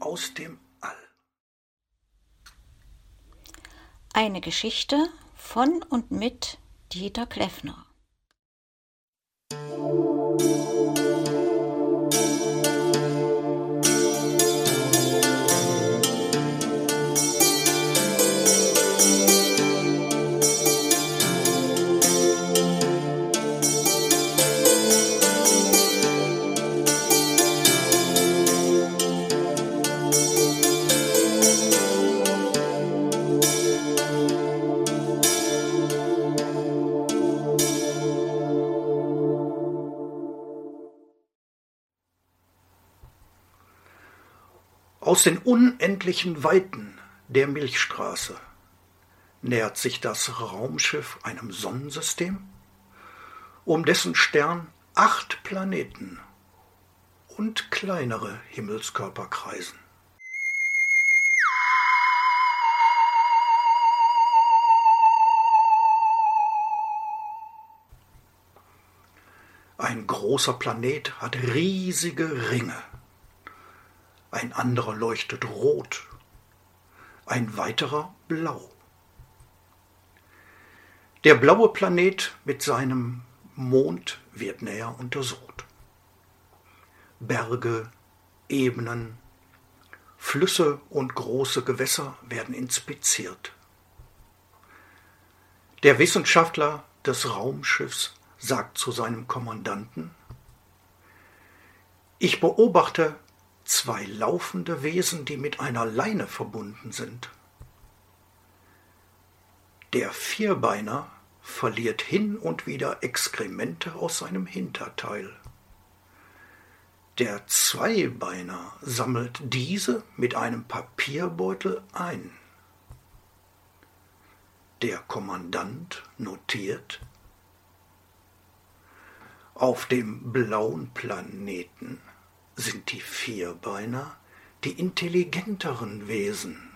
aus dem All. Eine Geschichte von und mit Dieter Kleffner. Aus den unendlichen Weiten der Milchstraße. Nähert sich das Raumschiff einem Sonnensystem, um dessen Stern acht Planeten und kleinere Himmelskörper kreisen. Ein großer Planet hat riesige Ringe ein anderer leuchtet rot, ein weiterer blau. Der blaue Planet mit seinem Mond wird näher untersucht. Berge, Ebenen, Flüsse und große Gewässer werden inspiziert. Der Wissenschaftler des Raumschiffs sagt zu seinem Kommandanten, ich beobachte zwei laufende Wesen, die mit einer Leine verbunden sind. Der Vierbeiner verliert hin und wieder Exkremente aus seinem Hinterteil. Der Zweibeiner sammelt diese mit einem Papierbeutel ein. Der Kommandant notiert, auf dem blauen Planeten sind die Vierbeiner die intelligenteren Wesen.